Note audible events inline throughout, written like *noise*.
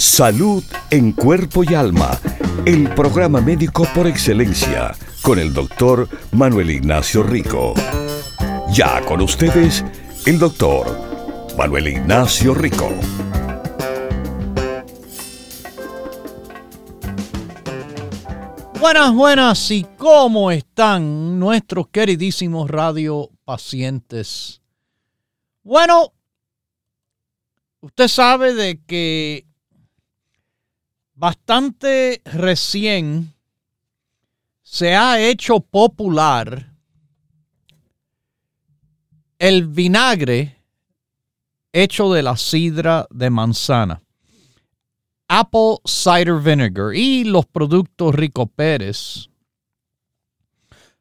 Salud en cuerpo y alma. El programa médico por excelencia con el doctor Manuel Ignacio Rico. Ya con ustedes, el doctor Manuel Ignacio Rico. Buenas, buenas, ¿y cómo están nuestros queridísimos radio pacientes? Bueno, usted sabe de que bastante recién se ha hecho popular el vinagre hecho de la sidra de manzana, apple cider vinegar y los productos Rico Pérez.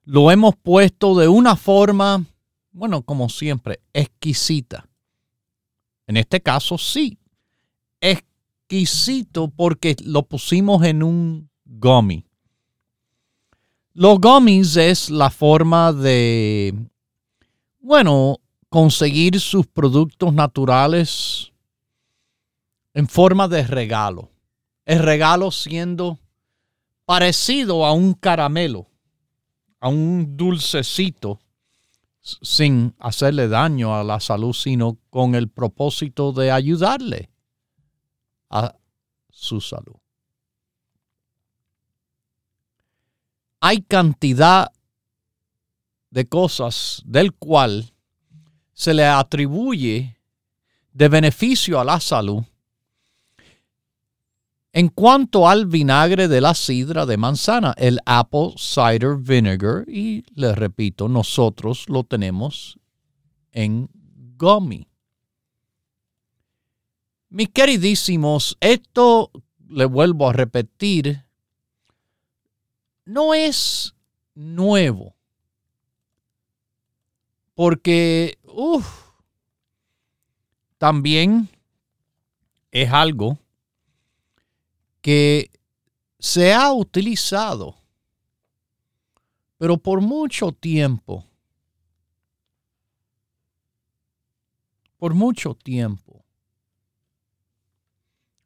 Lo hemos puesto de una forma, bueno, como siempre, exquisita. En este caso sí, porque lo pusimos en un gummy. Los gummies es la forma de, bueno, conseguir sus productos naturales en forma de regalo. El regalo siendo parecido a un caramelo, a un dulcecito, sin hacerle daño a la salud, sino con el propósito de ayudarle a su salud. hay cantidad de cosas del cual se le atribuye de beneficio a la salud. En cuanto al vinagre de la sidra de manzana, el apple cider vinegar, y les repito, nosotros lo tenemos en gummy. Mis queridísimos, esto le vuelvo a repetir, no es nuevo. Porque, también es algo que se ha utilizado, pero por mucho tiempo. Por mucho tiempo.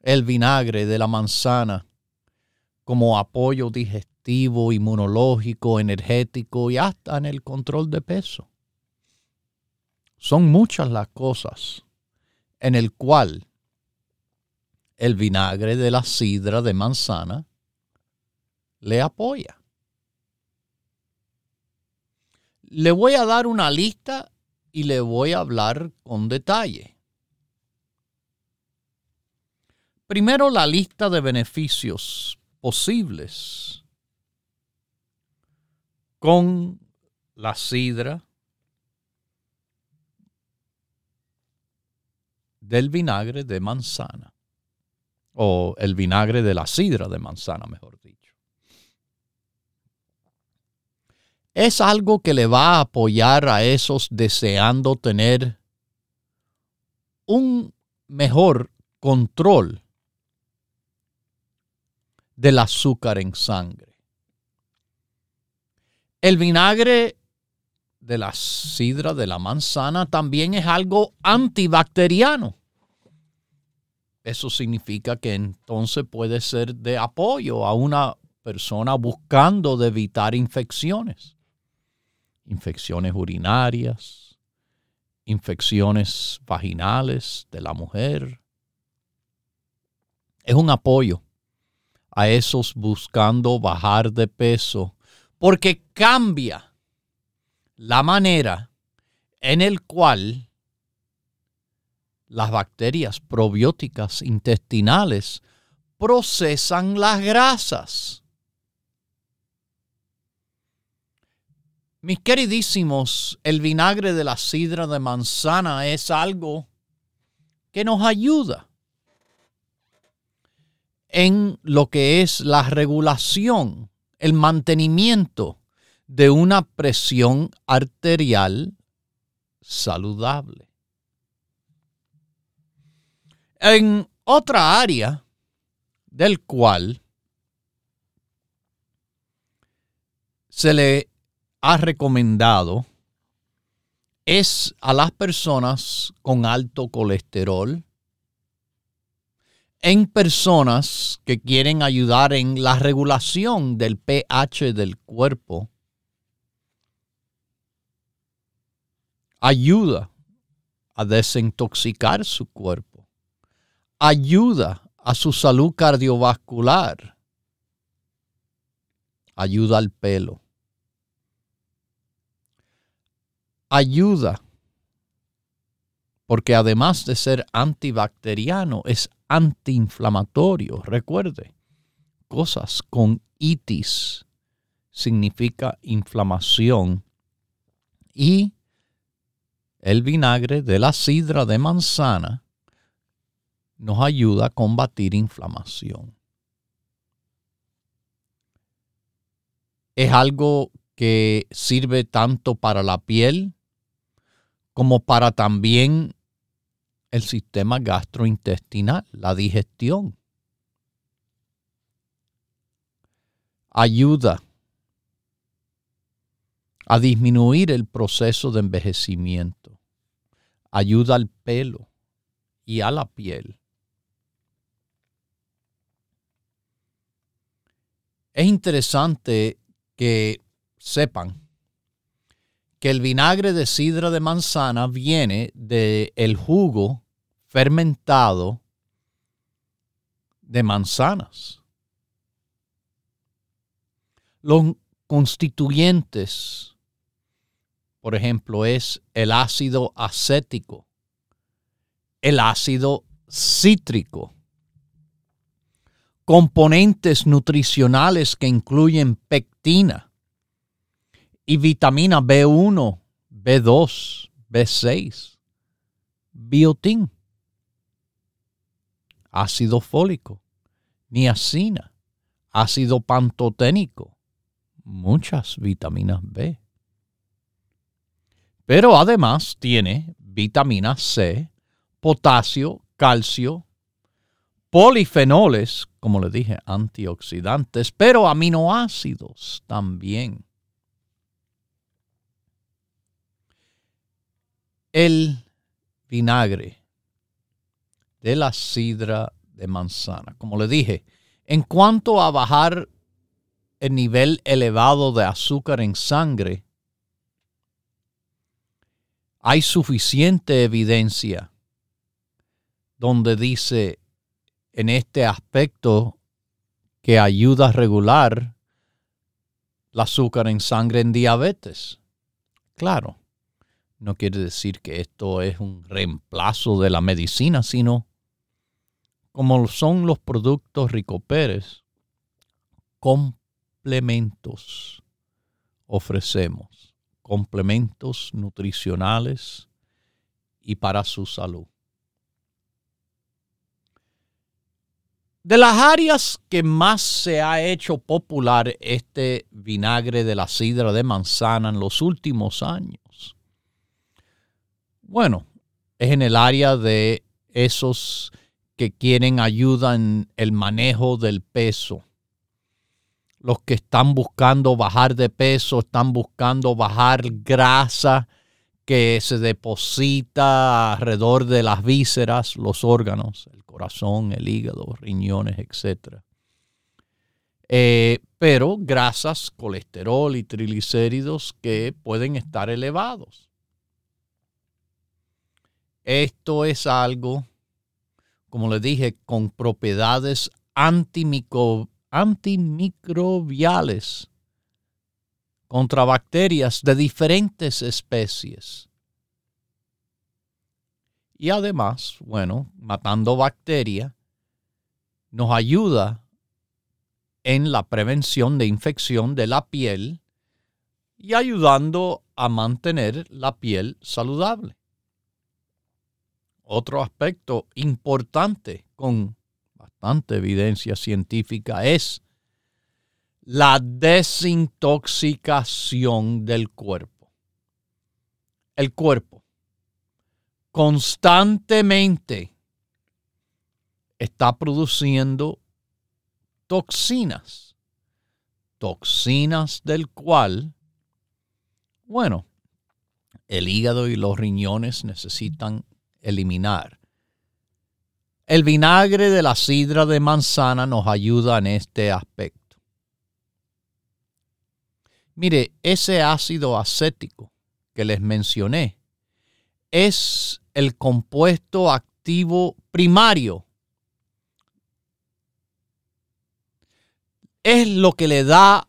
El vinagre de la manzana como apoyo digestivo inmunológico, energético y hasta en el control de peso. Son muchas las cosas en el cual el vinagre de la sidra de manzana le apoya. Le voy a dar una lista y le voy a hablar con detalle. Primero la lista de beneficios posibles con la sidra del vinagre de manzana, o el vinagre de la sidra de manzana, mejor dicho. Es algo que le va a apoyar a esos deseando tener un mejor control del azúcar en sangre. El vinagre de la sidra de la manzana también es algo antibacteriano. Eso significa que entonces puede ser de apoyo a una persona buscando de evitar infecciones. Infecciones urinarias, infecciones vaginales de la mujer. Es un apoyo a esos buscando bajar de peso porque cambia la manera en el cual las bacterias probióticas intestinales procesan las grasas. Mis queridísimos, el vinagre de la sidra de manzana es algo que nos ayuda en lo que es la regulación el mantenimiento de una presión arterial saludable. En otra área del cual se le ha recomendado es a las personas con alto colesterol, en personas que quieren ayudar en la regulación del pH del cuerpo, ayuda a desintoxicar su cuerpo, ayuda a su salud cardiovascular, ayuda al pelo, ayuda porque además de ser antibacteriano, es antiinflamatorio. Recuerde, cosas con itis significa inflamación y el vinagre de la sidra de manzana nos ayuda a combatir inflamación. Es algo que sirve tanto para la piel como para también el sistema gastrointestinal, la digestión. Ayuda a disminuir el proceso de envejecimiento. Ayuda al pelo y a la piel. Es interesante que sepan que el vinagre de sidra de manzana viene del el jugo fermentado de manzanas. Los constituyentes, por ejemplo, es el ácido acético, el ácido cítrico, componentes nutricionales que incluyen pectina, y vitamina B1, B2, B6, biotín, ácido fólico, niacina, ácido pantoténico, muchas vitaminas B. Pero además tiene vitamina C, potasio, calcio, polifenoles, como le dije, antioxidantes, pero aminoácidos también. el vinagre de la sidra de manzana. Como le dije, en cuanto a bajar el nivel elevado de azúcar en sangre, hay suficiente evidencia donde dice en este aspecto que ayuda a regular el azúcar en sangre en diabetes. Claro, no quiere decir que esto es un reemplazo de la medicina, sino como son los productos Ricoperes, complementos ofrecemos, complementos nutricionales y para su salud. De las áreas que más se ha hecho popular este vinagre de la sidra de manzana en los últimos años bueno, es en el área de esos que quieren ayuda en el manejo del peso. Los que están buscando bajar de peso, están buscando bajar grasa que se deposita alrededor de las vísceras, los órganos, el corazón, el hígado, riñones, etc. Eh, pero grasas, colesterol y triglicéridos que pueden estar elevados. Esto es algo, como le dije, con propiedades antimicrobiales contra bacterias de diferentes especies. Y además, bueno, matando bacterias nos ayuda en la prevención de infección de la piel y ayudando a mantener la piel saludable. Otro aspecto importante con bastante evidencia científica es la desintoxicación del cuerpo. El cuerpo constantemente está produciendo toxinas, toxinas del cual, bueno, el hígado y los riñones necesitan eliminar. El vinagre de la sidra de manzana nos ayuda en este aspecto. Mire, ese ácido acético que les mencioné es el compuesto activo primario. Es lo que le da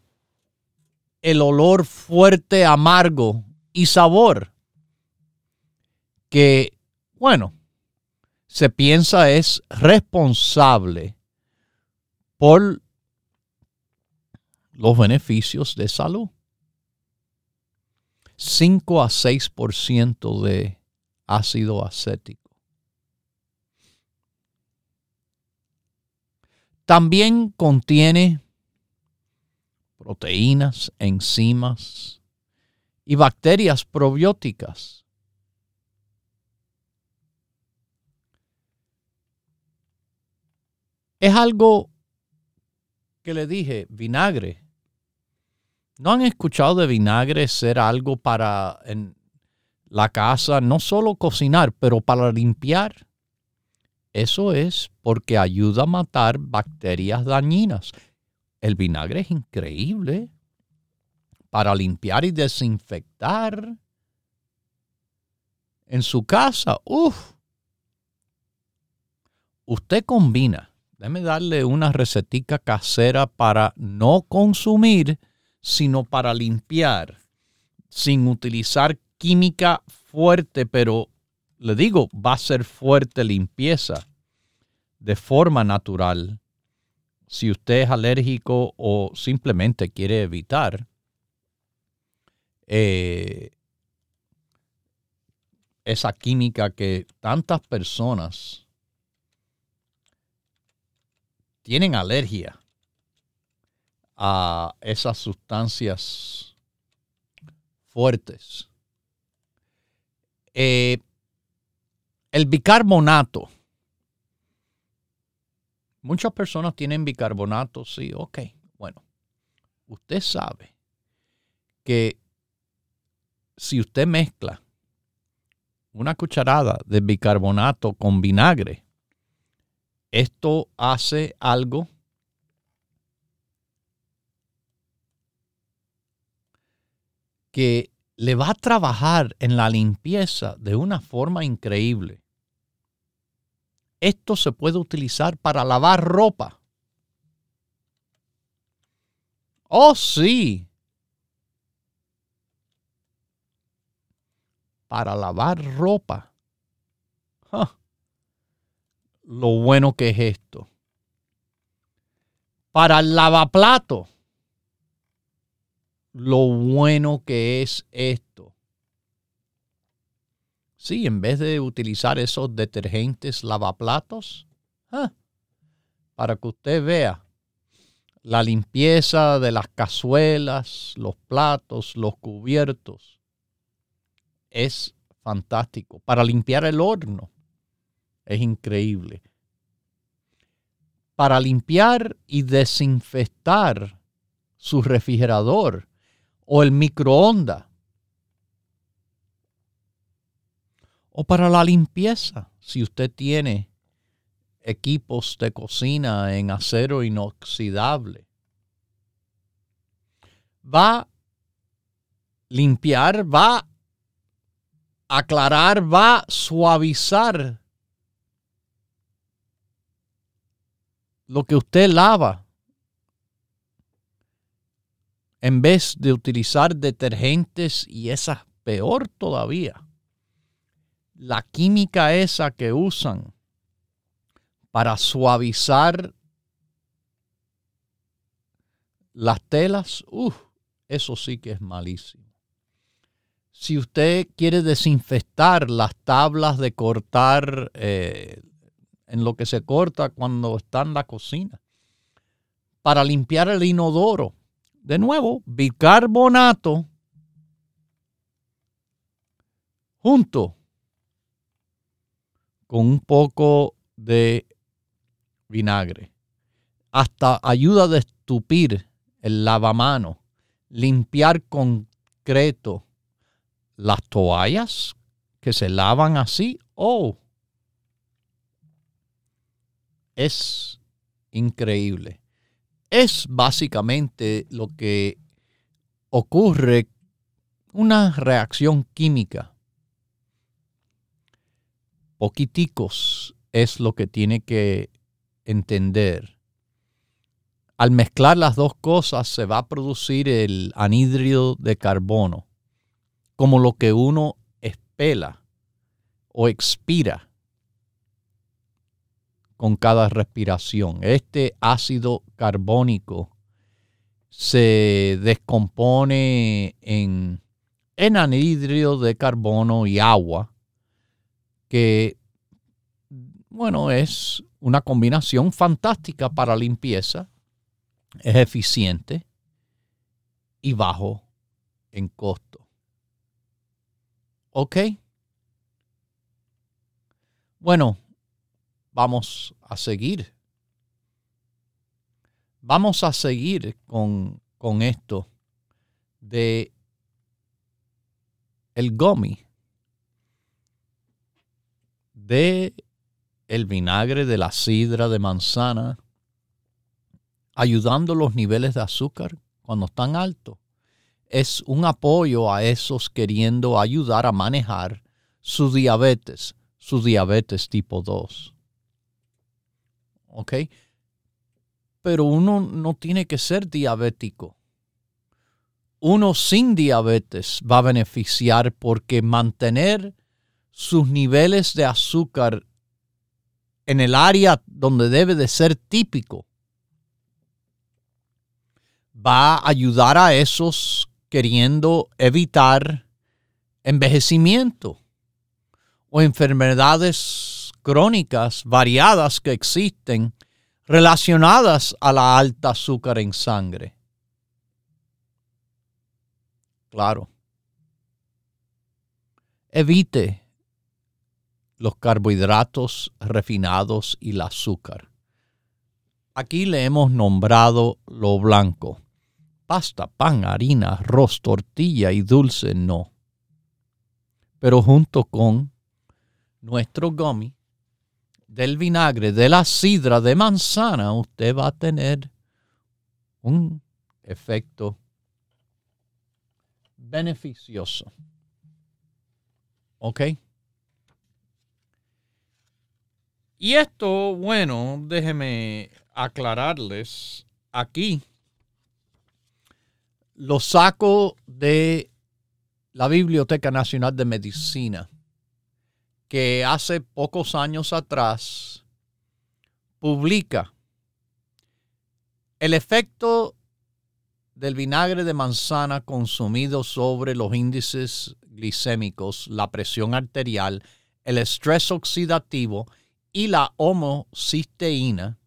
el olor fuerte, amargo y sabor que, bueno, se piensa es responsable por los beneficios de salud. 5 a 6% de ácido acético. También contiene proteínas, enzimas y bacterias probióticas Es algo que le dije, vinagre. ¿No han escuchado de vinagre ser algo para en la casa, no solo cocinar, pero para limpiar? Eso es porque ayuda a matar bacterias dañinas. El vinagre es increíble para limpiar y desinfectar en su casa. Uf. Usted combina déjeme darle una recetica casera para no consumir, sino para limpiar, sin utilizar química fuerte, pero le digo, va a ser fuerte limpieza de forma natural. Si usted es alérgico o simplemente quiere evitar eh, esa química que tantas personas tienen alergia a esas sustancias fuertes. Eh, el bicarbonato. Muchas personas tienen bicarbonato, sí, ok. Bueno, usted sabe que si usted mezcla una cucharada de bicarbonato con vinagre, esto hace algo que le va a trabajar en la limpieza de una forma increíble. Esto se puede utilizar para lavar ropa. Oh, sí. Para lavar ropa lo bueno que es esto. Para el lavaplato, lo bueno que es esto. Sí, en vez de utilizar esos detergentes lavaplatos, ah, para que usted vea la limpieza de las cazuelas, los platos, los cubiertos, es fantástico. Para limpiar el horno, es increíble. Para limpiar y desinfectar su refrigerador o el microondas. O para la limpieza, si usted tiene equipos de cocina en acero inoxidable. Va a limpiar, va a aclarar, va a suavizar lo que usted lava, en vez de utilizar detergentes y esa peor todavía, la química esa que usan para suavizar las telas, uff, eso sí que es malísimo. Si usted quiere desinfectar las tablas de cortar eh, en lo que se corta cuando está en la cocina. Para limpiar el inodoro, de nuevo, bicarbonato junto con un poco de vinagre. Hasta ayuda a estupir el lavamano, limpiar concreto las toallas que se lavan así. Oh, es increíble. Es básicamente lo que ocurre, una reacción química. Poquiticos es lo que tiene que entender. Al mezclar las dos cosas se va a producir el anhídrido de carbono, como lo que uno espela o expira con cada respiración. Este ácido carbónico se descompone en, en anhídrido de carbono y agua, que, bueno, es una combinación fantástica para limpieza, es eficiente y bajo en costo. ¿Ok? Bueno, vamos a seguir. Vamos a seguir con, con esto de el gomi, de el vinagre de la sidra de manzana, ayudando los niveles de azúcar cuando están altos. Es un apoyo a esos queriendo ayudar a manejar su diabetes, su diabetes tipo 2. Pero uno no tiene que ser diabético. Uno sin diabetes va a beneficiar porque mantener sus niveles de azúcar en el área donde debe de ser típico va a ayudar a esos queriendo evitar envejecimiento o enfermedades crónicas variadas que existen relacionadas a la alta azúcar en sangre. Claro. Evite los carbohidratos refinados y el azúcar. Aquí le hemos nombrado lo blanco. Pasta, pan, harina, arroz, tortilla y dulce no. Pero junto con nuestro gummy del vinagre, de la sidra de manzana, usted va a tener un efecto beneficioso. ¿Ok? Y esto, bueno, déjeme aclararles aquí. Lo saco de la Biblioteca Nacional de Medicina que hace pocos años atrás publica el efecto del vinagre de manzana consumido sobre los índices glicémicos, la presión arterial, el estrés oxidativo y la homocisteína,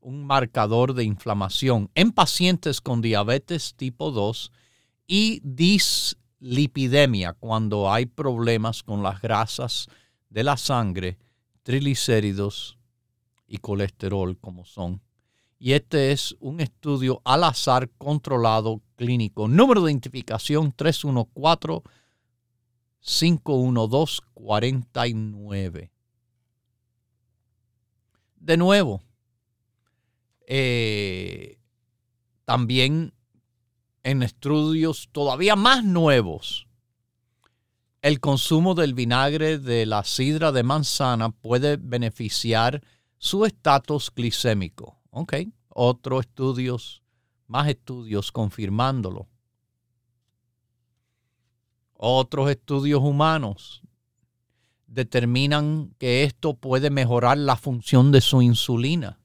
un marcador de inflamación en pacientes con diabetes tipo 2 y dis lipidemia, cuando hay problemas con las grasas de la sangre, triglicéridos y colesterol como son. Y este es un estudio al azar controlado clínico. Número de identificación 314-512-49. De nuevo, eh, también en estudios todavía más nuevos, el consumo del vinagre de la sidra de manzana puede beneficiar su estatus glicémico. Ok, otros estudios, más estudios confirmándolo. Otros estudios humanos determinan que esto puede mejorar la función de su insulina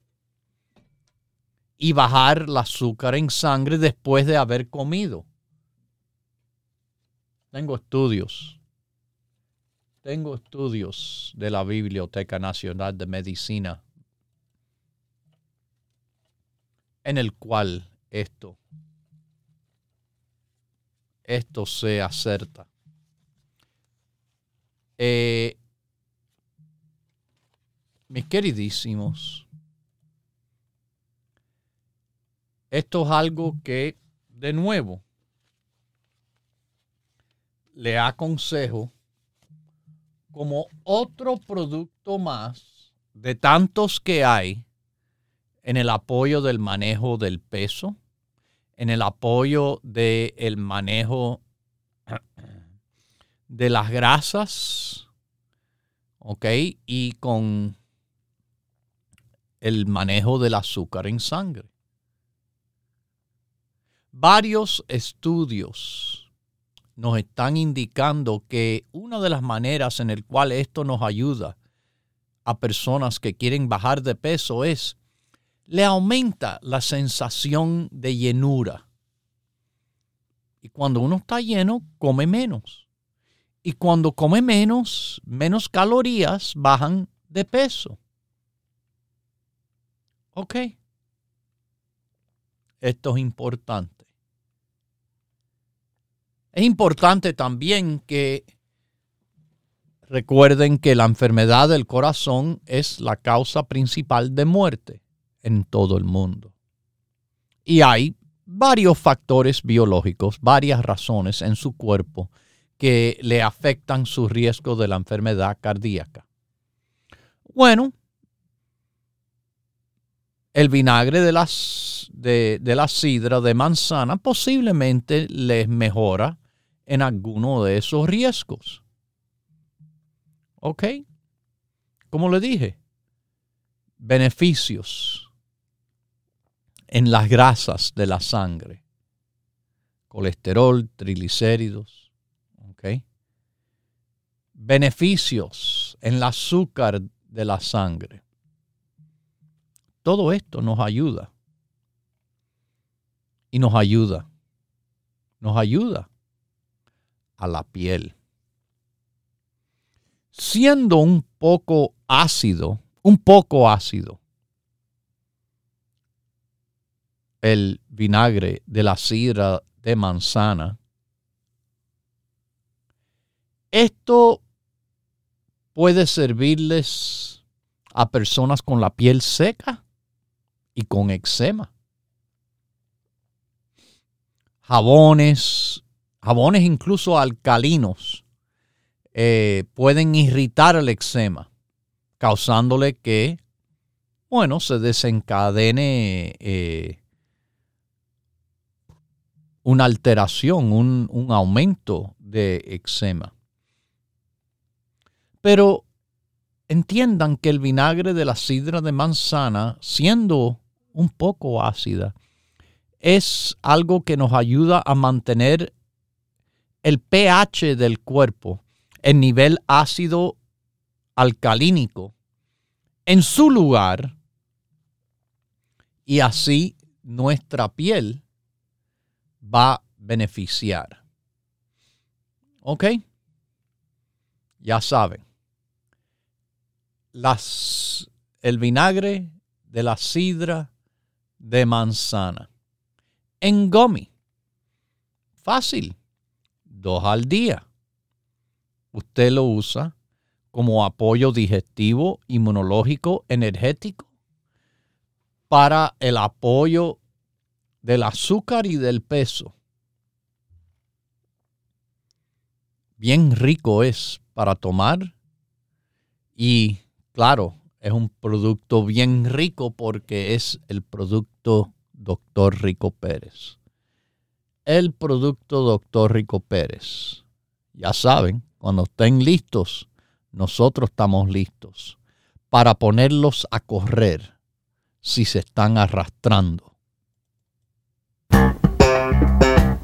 y bajar el azúcar en sangre después de haber comido. Tengo estudios. Tengo estudios de la Biblioteca Nacional de Medicina en el cual esto esto se acerta. Eh, mis queridísimos, esto es algo que, de nuevo, le aconsejo como otro producto más de tantos que hay en el apoyo del manejo del peso, en el apoyo del manejo de las grasas, ¿ok? Y con el manejo del azúcar en sangre. Varios estudios nos están indicando que una de las maneras en el cual esto nos ayuda a personas que quieren bajar de peso es le aumenta la sensación de llenura. Y cuando uno está lleno, come menos. Y cuando come menos, menos calorías bajan de peso. Ok. Esto es importante. Es importante también que recuerden que la enfermedad del corazón es la causa principal de muerte en todo el mundo. Y hay varios factores biológicos, varias razones en su cuerpo que le afectan su riesgo de la enfermedad cardíaca. Bueno, el vinagre de, las, de, la sidra de manzana posiblemente les mejora en alguno de esos riesgos. ¿Ok? Como le dije, beneficios en las grasas de la sangre, colesterol, triglicéridos, ¿ok? Beneficios en el azúcar de la sangre. Todo esto nos ayuda. Y nos ayuda. Nos ayuda a la piel. Siendo un poco ácido, un poco ácido, el vinagre de la sidra de manzana. Esto puede servirles a personas con la piel seca y con eczema. Jabones, jabones incluso alcalinos, eh, pueden irritar el eczema, causándole que, bueno, se desencadene eh, una alteración, un, un aumento de eczema. Pero entiendan que el vinagre de la sidra de manzana, siendo un poco ácida, es algo que nos ayuda a mantener el pH del cuerpo, el nivel ácido alcalínico, en su lugar y así nuestra piel va a beneficiar. ¿Ok? Ya saben. Las, el vinagre de la sidra de manzana. En gomi. Fácil. Dos al día. Usted lo usa como apoyo digestivo, inmunológico, energético, para el apoyo del azúcar y del peso. Bien rico es para tomar y claro, es un producto bien rico porque es el producto Doctor Rico Pérez. El producto Doctor Rico Pérez. Ya saben, cuando estén listos, nosotros estamos listos para ponerlos a correr si se están arrastrando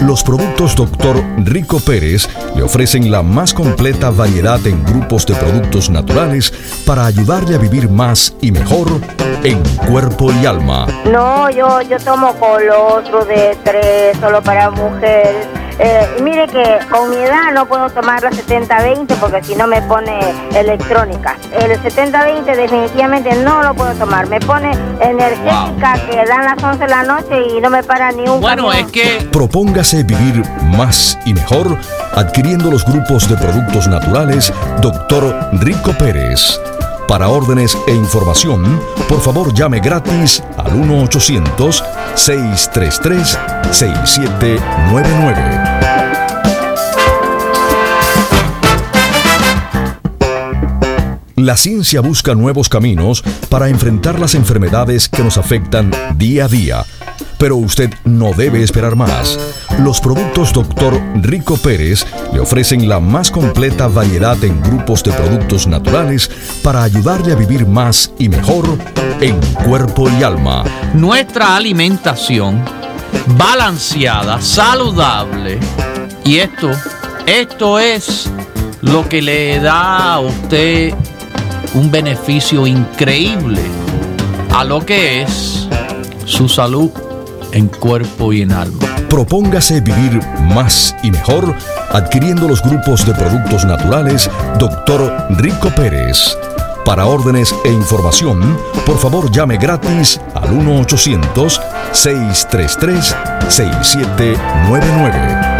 Los productos Dr. Rico Pérez le ofrecen la más completa variedad en grupos de productos naturales para ayudarle a vivir más y mejor en cuerpo y alma. No, yo, yo tomo colostro de tres solo para mujeres eh, mire que con mi edad no puedo tomar la 70-20 porque si no me pone electrónica. El 70-20 definitivamente no lo puedo tomar. Me pone energética que dan las 11 de la noche y no me para ni un Bueno, es que... Propóngase vivir más y mejor adquiriendo los grupos de productos naturales Dr. Rico Pérez. Para órdenes e información, por favor llame gratis al 1-800-633-6799. La ciencia busca nuevos caminos para enfrentar las enfermedades que nos afectan día a día. Pero usted no debe esperar más. Los productos Dr. Rico Pérez le ofrecen la más completa variedad en grupos de productos naturales para ayudarle a vivir más y mejor en cuerpo y alma. Nuestra alimentación balanceada, saludable. Y esto, esto es lo que le da a usted un beneficio increíble a lo que es su salud en cuerpo y en alma. Propóngase vivir más y mejor adquiriendo los grupos de productos naturales Dr. Rico Pérez. Para órdenes e información, por favor llame gratis al 1-800-633-6799.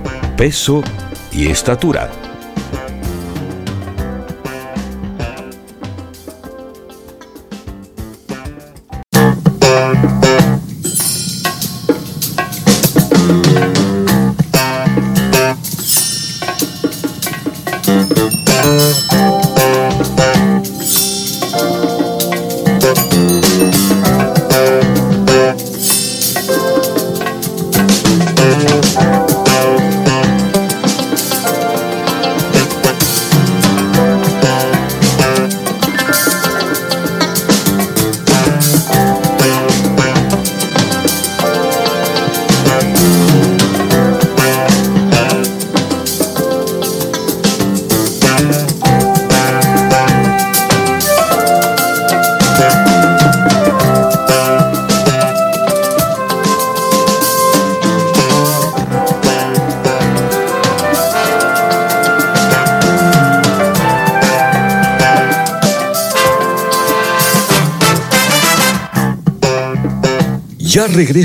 peso y estatura.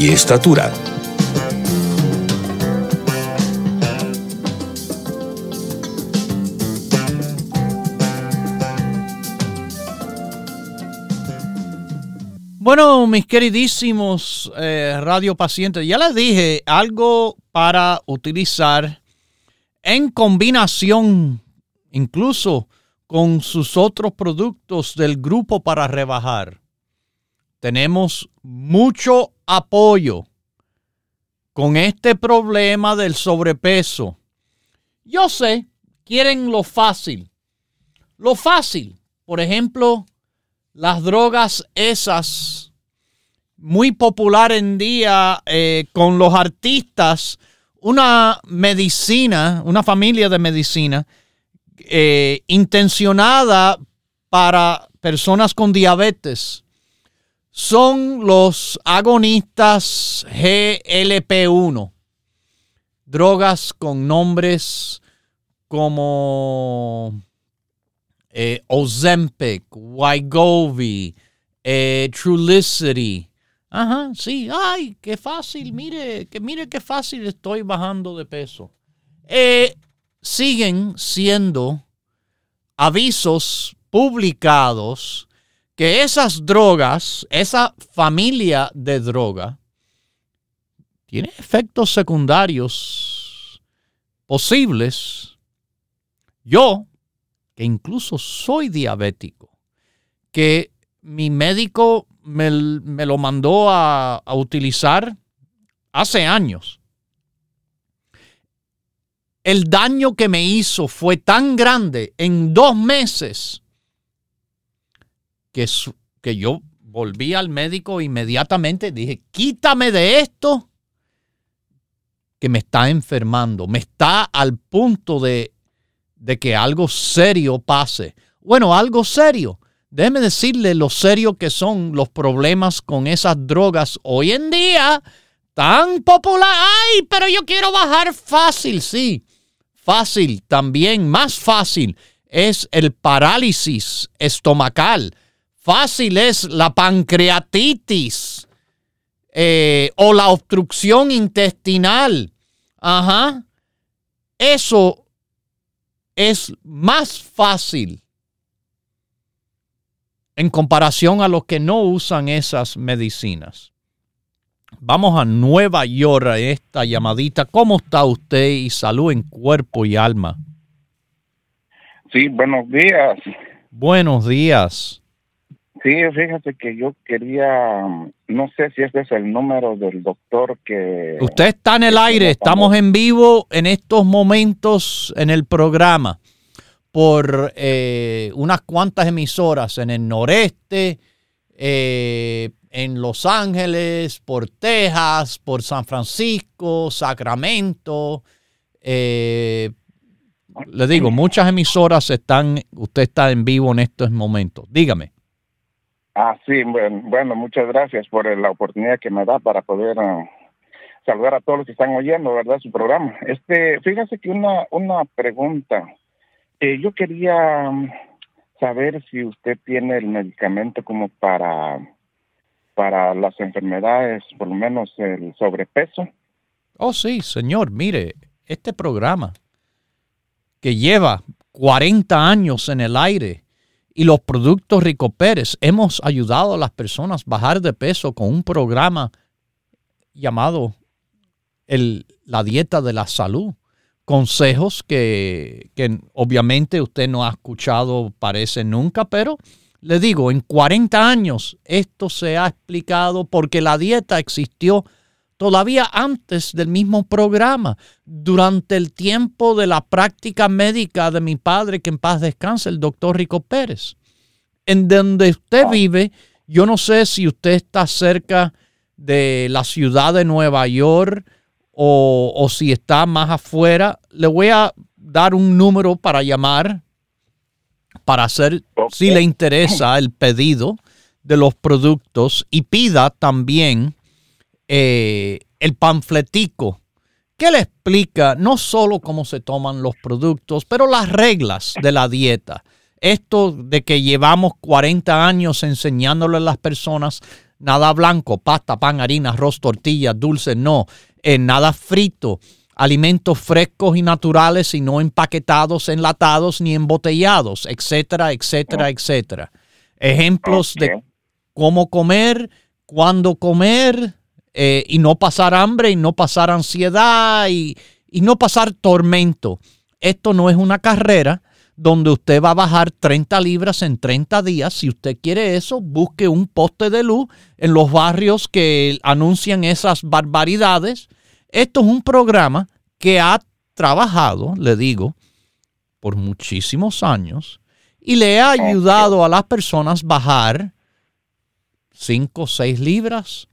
y estatura. Bueno, mis queridísimos eh, radiopacientes, ya les dije algo para utilizar en combinación incluso con sus otros productos del grupo para rebajar. Tenemos mucho apoyo con este problema del sobrepeso. Yo sé, quieren lo fácil. Lo fácil, por ejemplo, las drogas esas, muy popular en día eh, con los artistas, una medicina, una familia de medicina eh, intencionada para personas con diabetes. Son los agonistas GLP-1, drogas con nombres como eh, Ozempic, Wygovi, eh, Trulicity. Ajá, sí, ay, qué fácil, mire, que mire qué fácil estoy bajando de peso. Eh, siguen siendo avisos publicados que esas drogas, esa familia de droga, tiene efectos secundarios posibles. Yo incluso soy diabético, que mi médico me, lo mandó a, a utilizar hace años. El daño que me hizo fue tan grande en dos meses que, que yo volví al médico inmediatamente. Dije, quítame de esto que me está enfermando. Me está al punto de de que algo serio pase. Bueno, algo serio. Déjeme decirle lo serio que son los problemas con esas drogas hoy en día. Tan popular. Ay, pero yo quiero bajar fácil, sí. Fácil, también más fácil es el parálisis estomacal. Fácil es la pancreatitis eh, o la obstrucción intestinal. Ajá. Eso es más fácil en comparación a los que no usan esas medicinas. Vamos a Nueva York a esta llamadita. ¿Cómo está usted y salud en cuerpo y alma? Sí, buenos días. Buenos días. Sí, fíjate que yo quería, no sé si este es el número del doctor que... Usted está en el aire, estamos en vivo en estos momentos en el programa por eh, unas cuantas emisoras en el noreste, eh, en Los Ángeles, por Texas, por San Francisco, Sacramento. Eh, le digo, muchas emisoras están, usted está en vivo en estos momentos. Dígame. Ah, sí, bueno, muchas gracias por la oportunidad que me da para poder ah, saludar a todos los que están oyendo, ¿verdad? Su programa. Este, fíjese que una, una pregunta. Eh, yo quería mm, saber si usted tiene el medicamento como para, para las enfermedades, por lo menos el sobrepeso. Oh, sí, señor. Mire, este programa que lleva 40 años en el aire y los productos Rico Pérez. Hemos ayudado a las personas a bajar de peso con un programa llamado el, la dieta de la salud. Consejos que, que obviamente usted no ha escuchado, parece nunca, pero le digo, en 40 años esto se ha explicado porque la dieta existió todavía antes del mismo programa, durante el tiempo de la práctica médica de mi padre, que en paz descanse, el doctor Rico Pérez. En donde usted ah. vive, yo no sé si usted está cerca de la ciudad de Nueva York o, o si está más afuera. Le voy a dar un número para llamar para hacer, si le interesa el pedido de los productos y pida también eh, el panfletico que le explica no solo cómo se toman los productos, pero las reglas de la dieta. Esto de que llevamos 40 años enseñándole a las personas nada blanco, pasta, pan, harina, arroz, tortillas, dulce, no, eh, nada frito, alimentos frescos y naturales y no empaquetados, enlatados ni embotellados, etcétera, etcétera, etcétera. Ejemplos de cómo comer, cuándo comer eh, y no pasar hambre y no pasar ansiedad y, y no pasar tormento. Esto no es una carrera donde usted va a bajar 30 libras en 30 días. Si usted quiere eso, busque un poste de luz en los barrios que anuncian esas barbaridades. Esto es un programa que ha trabajado, le digo, por muchísimos años y le ha ayudado a las personas bajar 5 o 6 libras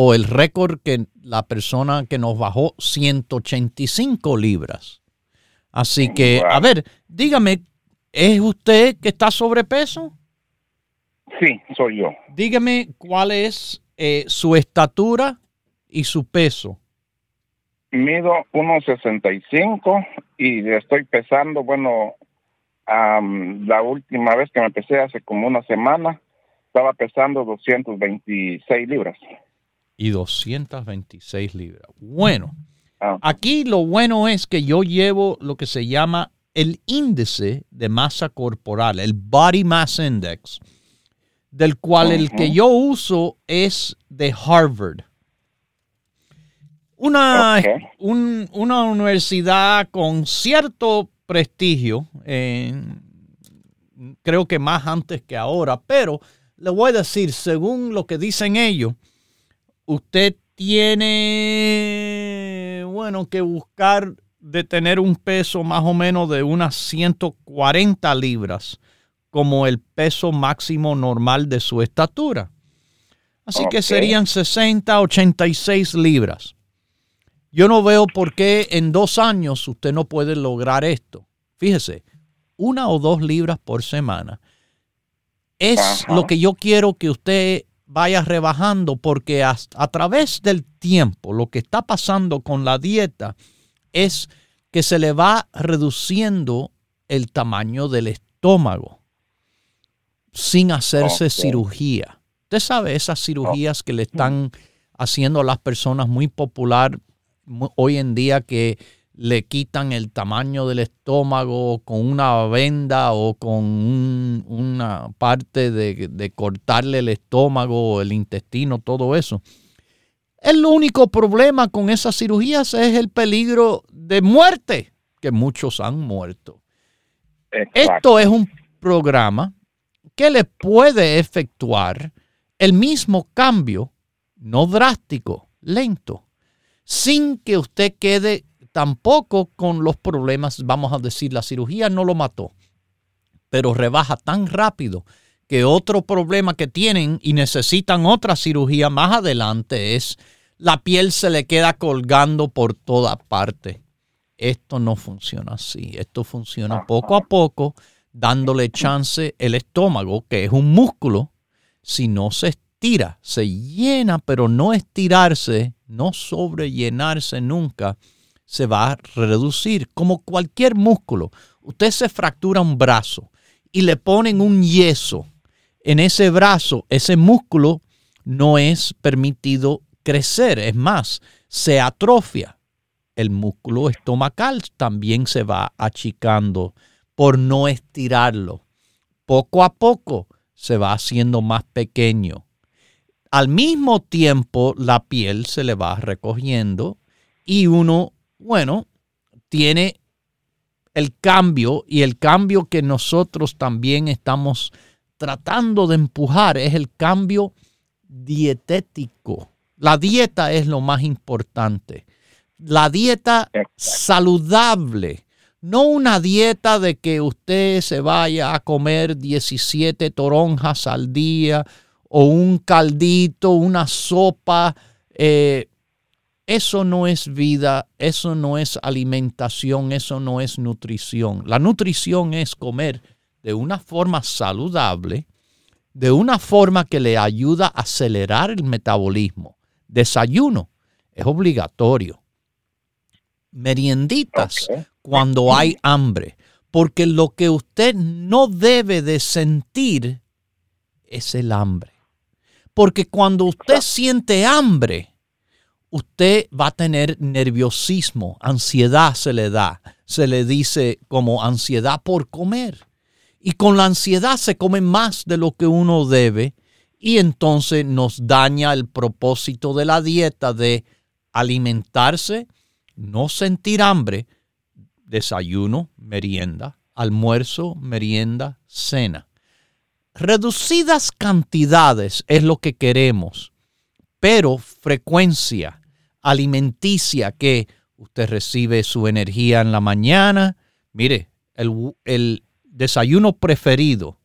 o el récord que la persona que nos bajó 185 libras. Así que, a ver, dígame, ¿es usted que está sobrepeso? Sí, soy yo. Dígame cuál es eh, su estatura y su peso. Mido 1,65 y estoy pesando, bueno, la última vez que me pesé hace como una semana, estaba pesando 226 libras. Y 226 libras. Bueno, Ah. Aquí lo bueno es que yo llevo lo que se llama el índice de masa corporal, el Body Mass Index, del cual el que yo uso es de Harvard. Una, una universidad con cierto prestigio, creo que más antes que ahora, pero le voy a decir, según lo que dicen ellos, usted tiene, bueno, que buscar de tener un peso más o menos de unas 140 libras como el peso máximo normal de su estatura. Así que serían 60, 86 libras. Yo no veo por qué en dos años usted no puede lograr esto. Fíjese, una o dos libras por semana es lo que yo quiero que usted vaya rebajando porque a, través del tiempo lo que está pasando con la dieta es que se le va reduciendo el tamaño del estómago sin hacerse cirugía. Usted sabe esas cirugías que le están haciendo a las personas muy popular hoy en día que le quitan el tamaño del estómago con una venda o con una parte de, cortarle el estómago, el intestino, todo eso. El único problema con esas cirugías es el peligro de muerte, que muchos han muerto. Esto es un programa que le puede efectuar el mismo cambio, no drástico, lento, sin que usted quede tampoco con los problemas, vamos a decir, la cirugía no lo mató, pero rebaja tan rápido que otro problema que tienen y necesitan otra cirugía más adelante es la piel se le queda colgando por toda parte. Esto no funciona así. Esto funciona poco a poco, dándole chance el estómago, que es un músculo, si no se estira, se llena, pero no estirarse, no sobrellenarse nunca se va a reducir, como cualquier músculo. Usted se fractura un brazo y le ponen un yeso en ese brazo, ese músculo no es permitido crecer, es más, se atrofia. El músculo estomacal también se va achicando por no estirarlo. Poco a poco se va haciendo más pequeño. Al mismo tiempo la piel se le va recogiendo y uno bueno, tiene el cambio y el cambio que nosotros también estamos tratando de empujar es el cambio dietético. La dieta es lo más importante. La dieta saludable. No una dieta de que usted se vaya a comer 17 toronjas al día o un caldito, una sopa. Eh, eso no es vida, eso no es alimentación, eso no es nutrición. La nutrición es comer de una forma saludable, de una forma que le ayuda a acelerar el metabolismo. Desayuno es obligatorio. Merienditas cuando hay hambre, porque lo que usted no debe de sentir es el hambre. Porque cuando usted siente hambre, usted va a tener nerviosismo, ansiedad se le da, se le dice como ansiedad por comer. Y con la ansiedad se come más de lo que uno debe y entonces nos daña el propósito de la dieta de alimentarse, no sentir hambre, desayuno, merienda, almuerzo, merienda, cena. Reducidas cantidades es lo que queremos, pero frecuencia alimenticia que usted recibe su energía en la mañana. Mire, el, desayuno preferido,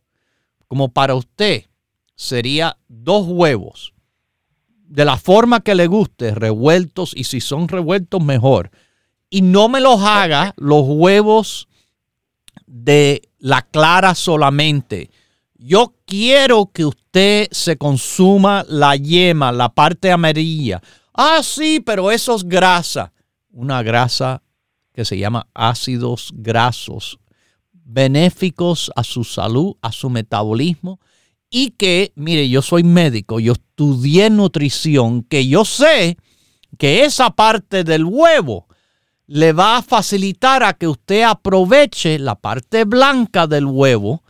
como para usted, sería dos huevos, de la forma que le guste, revueltos, y si son revueltos, mejor. Y no me los haga los huevos de la clara solamente. Yo quiero que usted se consuma la yema, la parte amarilla. Ah, sí, pero eso es grasa. Una grasa que se llama ácidos grasos benéficos a su salud, a su metabolismo y que, mire, yo soy médico, yo estudié nutrición, que yo sé que esa parte del huevo le va a facilitar a que usted aproveche la parte blanca del huevo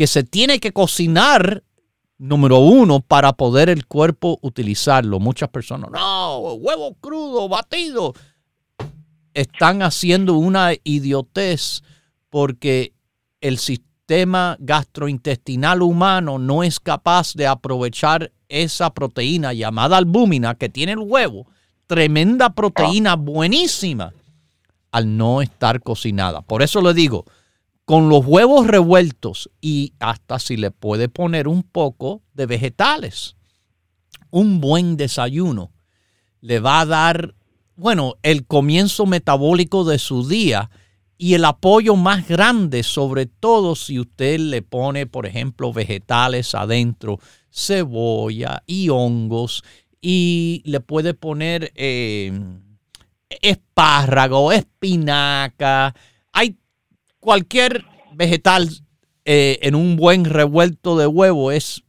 que se tiene que cocinar, número uno, para poder el cuerpo utilizarlo. Muchas personas, no, huevo crudo, batido. Están haciendo una idiotez porque el sistema gastrointestinal humano no es capaz de aprovechar esa proteína llamada albúmina que tiene el huevo, tremenda proteína buenísima, al no estar cocinada. Por eso le digo, con los huevos revueltos y hasta si le puede poner un poco de vegetales, un buen desayuno le va a dar, bueno, el comienzo metabólico de su día y el apoyo más grande, sobre todo si usted le pone, por ejemplo, vegetales adentro, cebolla y hongos, y le puede poner eh, espárrago, espinaca, hay cualquier vegetal eh, en un buen revuelto de huevo es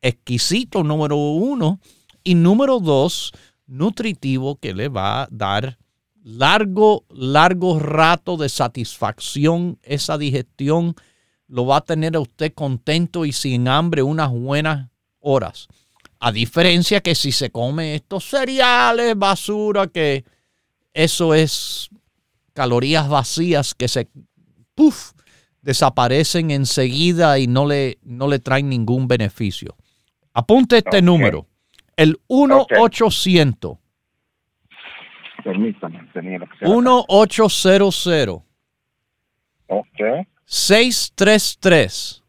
exquisito, número uno, y número dos, nutritivo que le va a dar largo, largo rato de satisfacción, esa digestión lo va a tener a usted contento y sin hambre unas buenas horas. A diferencia que si se come estos cereales, basura, que eso es calorías vacías que se puff, desaparecen enseguida y no le, no le traen ningún beneficio. Apunte este número, el 1 800 Permítame, tenía 1800. Ok. 633.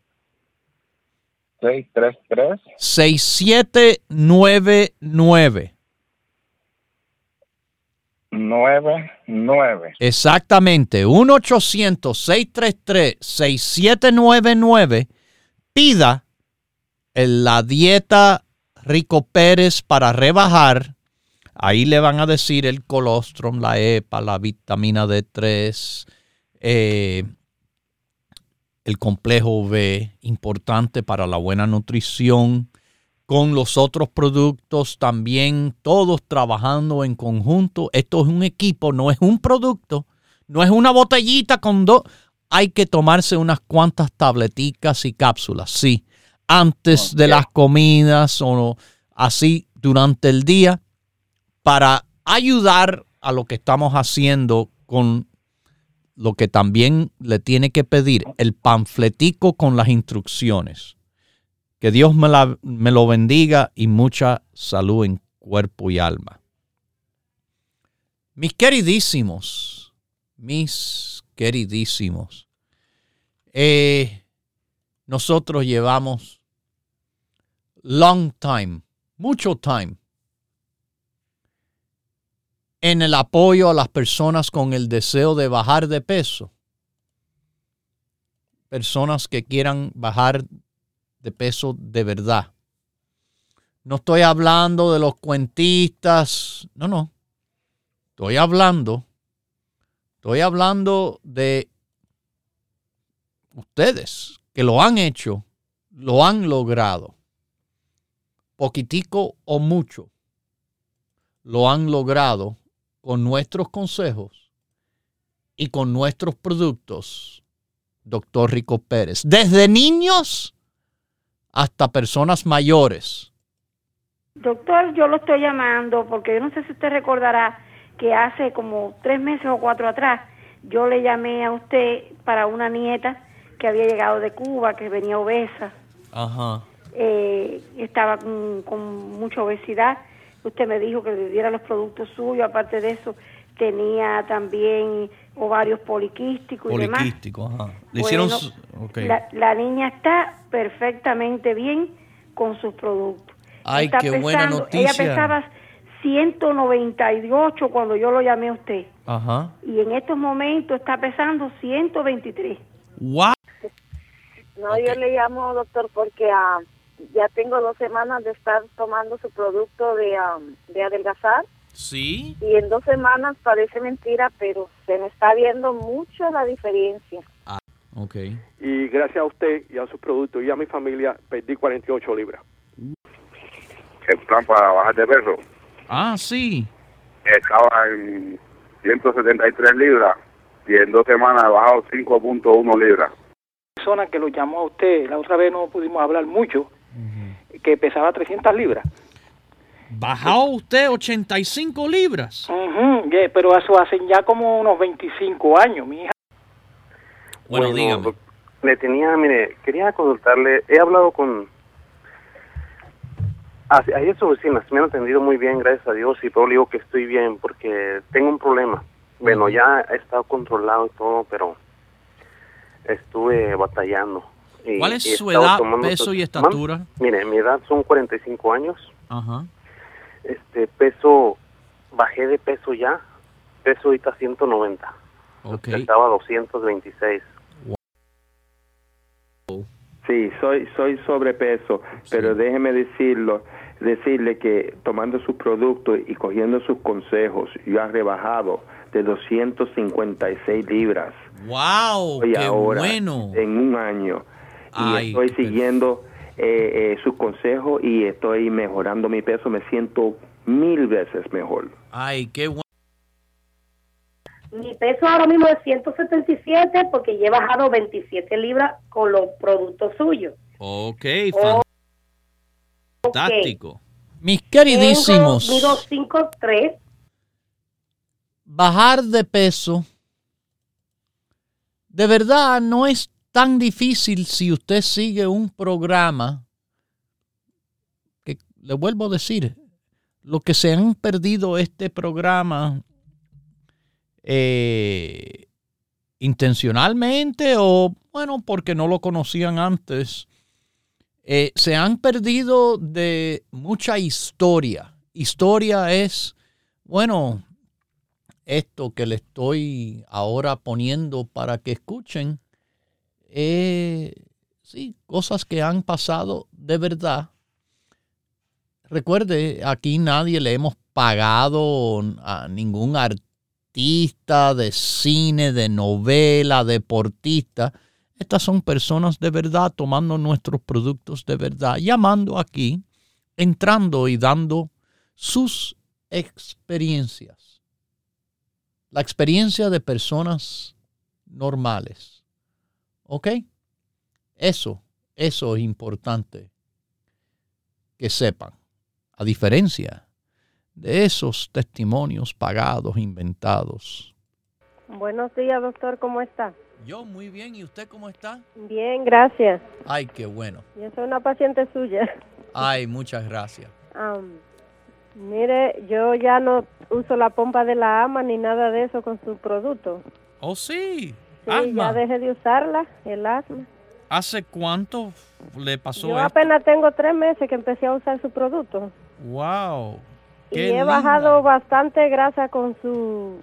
633. 6799. 99. Exactamente. 1-800-633-6799. Pida la dieta Rico Pérez para rebajar Ahí le van a decir el colostrum, la EPA, la vitamina D3, eh, el complejo B, importante para la buena nutrición, con los otros productos también, todos trabajando en conjunto. Esto es un equipo, no es un producto, no es una botellita con dos. Hay que tomarse unas cuantas tableticas y cápsulas, sí, antes de las comidas o así durante el día para ayudar a lo que estamos haciendo con lo que también le tiene que pedir, el panfletico con las instrucciones. Que Dios me, me lo bendiga y mucha salud en cuerpo y alma. Mis queridísimos, mis queridísimos, eh, nosotros llevamos long time, mucho time, en el apoyo a las personas con el deseo de bajar de peso. personas que quieran bajar de peso de verdad. No estoy hablando de los cuentistas, no, no. Estoy hablando, estoy hablando de ustedes que lo han hecho, lo han logrado, poquitico o mucho, lo han logrado con nuestros consejos y con nuestros productos, doctor Rico Pérez, desde niños hasta personas mayores. Doctor, yo lo estoy llamando porque yo no sé si usted recordará que hace como tres meses o cuatro atrás yo le llamé a usted para una nieta que había llegado de Cuba, que venía obesa. Ajá. Eh, estaba con, con, mucha obesidad. Usted me dijo que le diera los productos suyos. Aparte de eso, tenía también ovarios poliquísticos y demás. Poliquísticos, ajá. Le hicieron... Okay. La, la, niña está perfectamente bien con sus productos. Ay, está qué pesando, buena noticia. Ella pesaba 198 cuando yo lo llamé a usted. Ajá. Y en estos momentos está pesando 123. ¡Wow! No, okay. yo le llamo, doctor, porque uh, ya tengo dos semanas de estar tomando su producto de, um, de adelgazar. Sí. Y en dos semanas parece mentira, pero se me está viendo mucho la diferencia. Ah, ok. Y gracias a usted y a su producto y a mi familia perdí 48 libras. El plan para bajar de peso. Ah, sí. Estaba en 173 libras y en dos semanas he bajado 5.1 libras. persona que lo llamó a usted, la otra vez no pudimos hablar mucho, uh -huh. que pesaba 300 libras. ¿Bajó usted 85 libras? Uh -huh, yeah, pero eso hacen ya como unos 25 años, mi hija. Bueno, bueno dígame. Le tenía, mire, quería consultarle, he hablado con... Ayer sus vecinas me han atendido muy bien, gracias a Dios, y pero le digo que estoy bien porque tengo un problema. Bueno, uh -huh. ya he estado controlado y todo, pero estuve batallando. Y, ¿Cuál es su edad, peso y estatura? Mire, mi edad son 45 años. Ajá. Este peso, bajé de peso ya, peso ahorita 190. Okay. Estaba 226. Wow. Sí, soy soy sobrepeso, sí. pero déjeme decirlo, decirle que tomando sus productos y cogiendo sus consejos, yo he rebajado de 256 libras. ¡Wow! ¡Qué ahora, bueno! En un año. Ay, y estoy siguiendo eh, eh, sus consejos y estoy mejorando mi peso. Me siento mil veces mejor. ¡Ay, qué bueno! Mi peso ahora mismo es 177 porque he bajado 27 libras con los productos suyos. Ok, fantástico. Okay. Mis queridísimos. Tengo, mido 5'3". Bajar de peso de verdad no es tan difícil si usted sigue un programa que le vuelvo a decir, lo que se han perdido este programa eh, intencionalmente o bueno, porque no lo conocían antes, eh, se han perdido de mucha historia. Historia es, bueno, esto que le estoy ahora poniendo para que escuchen, eh, sí, cosas que han pasado de verdad. Recuerde, aquí nadie le hemos pagado a ningún artista de cine, de novela, deportista. Estas son personas de verdad tomando nuestros productos de verdad, llamando aquí, entrando y dando sus experiencias la experiencia de personas normales. ¿Ok? Eso, eso es importante que sepan. A diferencia de esos testimonios pagados, inventados. Buenos días, doctor, ¿cómo está? Yo muy bien, ¿y usted cómo está? Bien, gracias. Ay, qué bueno. Yo soy una paciente suya. Ay, muchas gracias. Um, Mire, yo ya no uso la pompa de la ama ni nada de eso con su producto. ¿Oh, sí? Sí, asma. ya dejé de usarla, el asma. ¿Hace cuánto le pasó Yo esto? apenas tengo tres meses que empecé a usar su producto. ¡Wow! Y he linda. bajado bastante grasa con su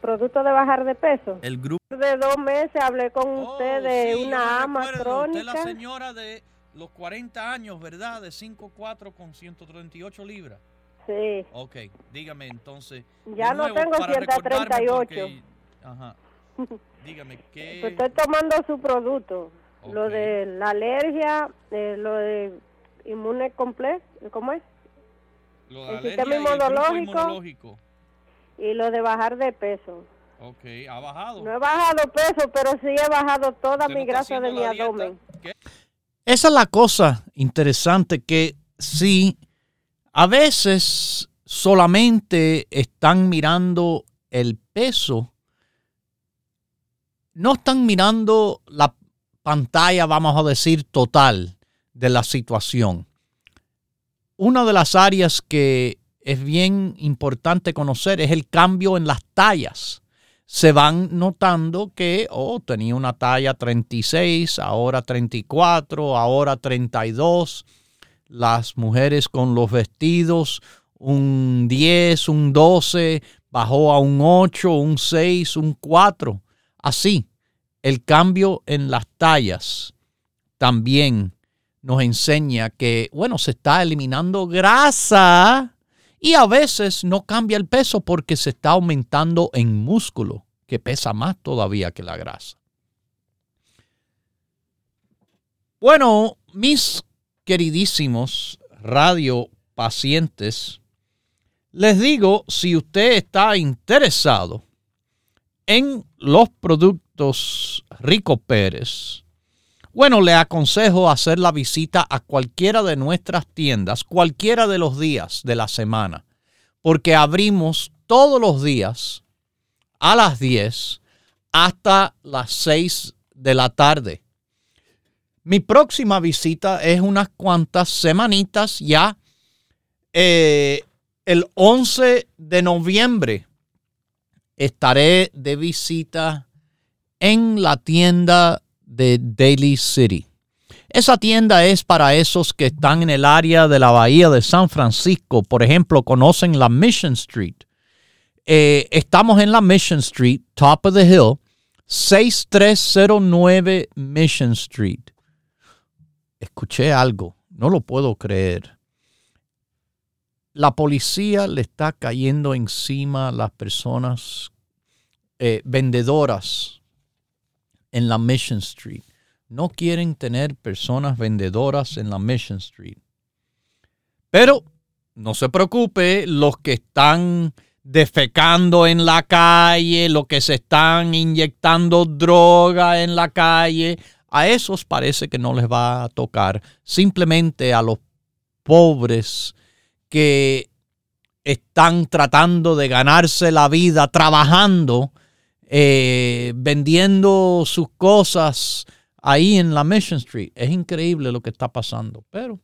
producto de bajar de peso. El grupo De dos meses hablé con usted de Oh, Sí, yo una ama recuerdo, usted es crónica. la señora de los 40 años, ¿verdad? De 5'4 con 138 libras. Sí. Ok, dígame entonces. Ya de no nuevo, tengo para recordarme 138. porque- Ajá. Dígame, *laughs* ¿qué? Pues estoy tomando su producto. Lo de la alergia, eh, lo de inmune complejo, ¿cómo es? Lo de el sistema y inmunológico. Y lo de bajar de peso. Ok, ha bajado. No he bajado peso, pero sí he bajado toda ¿Usted no mi grasa de mi abdomen. Esa es la cosa interesante que si a veces solamente están mirando el peso, no están mirando la pantalla, vamos a decir, total de la situación. Una de las áreas que es bien importante conocer es el cambio en las tallas. Se van notando que, oh, tenía una talla 36, ahora 34, ahora 32. Las mujeres con los vestidos, un 10, un 12, bajó a un 8, un 6, un 4. Así, el cambio en las tallas también nos enseña que, bueno, se está eliminando grasa y a veces no cambia el peso porque se está aumentando en músculo, que pesa más todavía que la grasa. Bueno, mis queridísimos radio pacientes, les digo, si usted está interesado en los productos Rico Pérez, bueno, le aconsejo hacer la visita a cualquiera de nuestras tiendas, cualquiera de los días de la semana, porque abrimos todos los días a las 10 hasta las 6 de la tarde. Mi próxima visita es unas cuantas semanitas ya, eh, el 11 de noviembre estaré de visita en la tienda de Daily City. Esa tienda es para esos que están en el área de la bahía de San Francisco. Por ejemplo, conocen la Mission Street. Eh, estamos en la Mission Street, top of the hill, 6309 Mission Street. Escuché algo, no lo puedo creer. La policía le está cayendo encima a las personas eh, vendedoras en la Mission Street. No quieren tener personas vendedoras en la Mission Street. Pero no se preocupe, los que están defecando en la calle, los que se están inyectando droga en la calle, a esos parece que no les va a tocar. Simplemente a los pobres que están tratando de ganarse la vida trabajando, eh, vendiendo sus cosas ahí en la Mission Street. Es increíble lo que está pasando, pero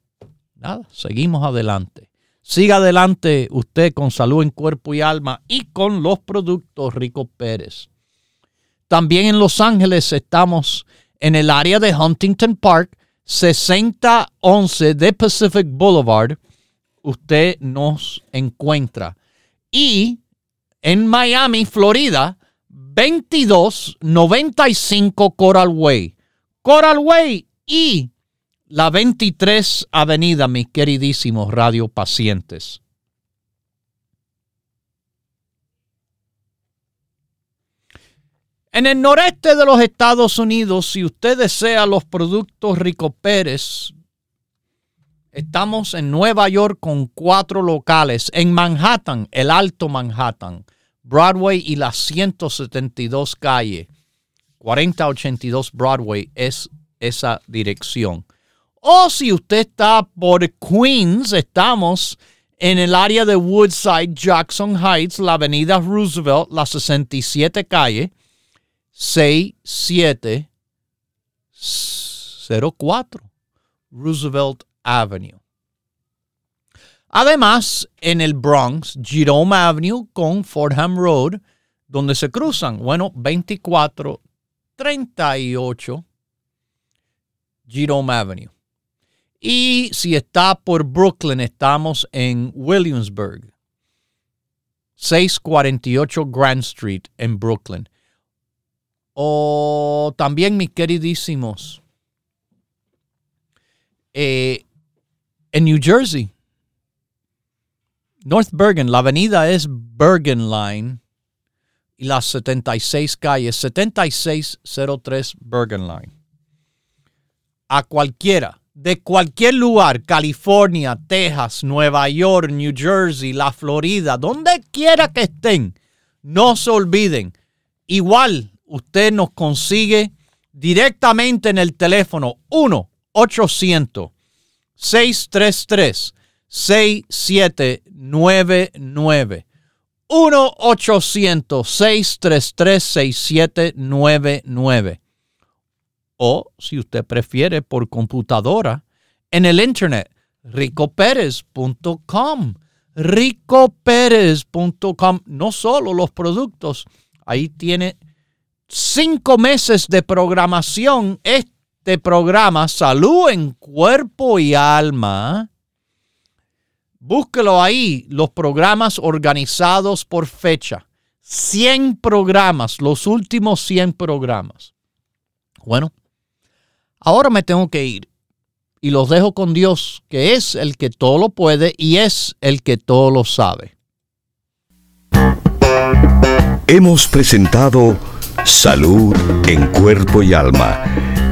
nada, seguimos adelante. Siga adelante usted con salud en cuerpo y alma y con los productos Rico Pérez. También en Los Ángeles estamos en el área de Huntington Park, 6011 de Pacific Boulevard. Usted nos encuentra. Y en Miami, Florida, 2295 Coral Way. Coral Way y la 23 Avenida, mis queridísimos radio pacientes. En el noreste de los Estados Unidos, si usted desea los productos Rico Pérez, estamos en Nueva York con cuatro locales. En Manhattan, el Alto Manhattan, Broadway y la 172 calle. 4082 Broadway es esa dirección. O si usted está por Queens, estamos en el área de Woodside, Jackson Heights, la avenida Roosevelt, la 67 calle, 6704 Roosevelt Avenue. Además, en el Bronx, Jerome Avenue con Fordham Road, donde se cruzan, bueno, 2438 Jerome Avenue. Y si está por Brooklyn, estamos en Williamsburg. 648 Grand Street en Brooklyn. O también, mis queridísimos, eh, en New Jersey, North Bergen, la avenida es Bergen Line y las 76 calles, 7603 Bergen Line. A cualquiera, de cualquier lugar, California, Texas, Nueva York, New Jersey, la Florida, donde quiera que estén, no se olviden. Igual usted nos consigue directamente en el teléfono 1 800 633 6799 1 800 633 6799 o si usted prefiere por computadora en el internet ricoperez.com ricoperez.com no solo los productos ahí tiene cinco meses de programación este programa salud en cuerpo y alma. Búsquelo ahí los programas organizados por fecha. 100 programas los últimos 100 programas. Bueno Ahora me tengo que ir. Y los dejo con Dios, que es el que todo lo puede y es el que todo lo sabe. Hemos presentado Salud en Cuerpo y Alma,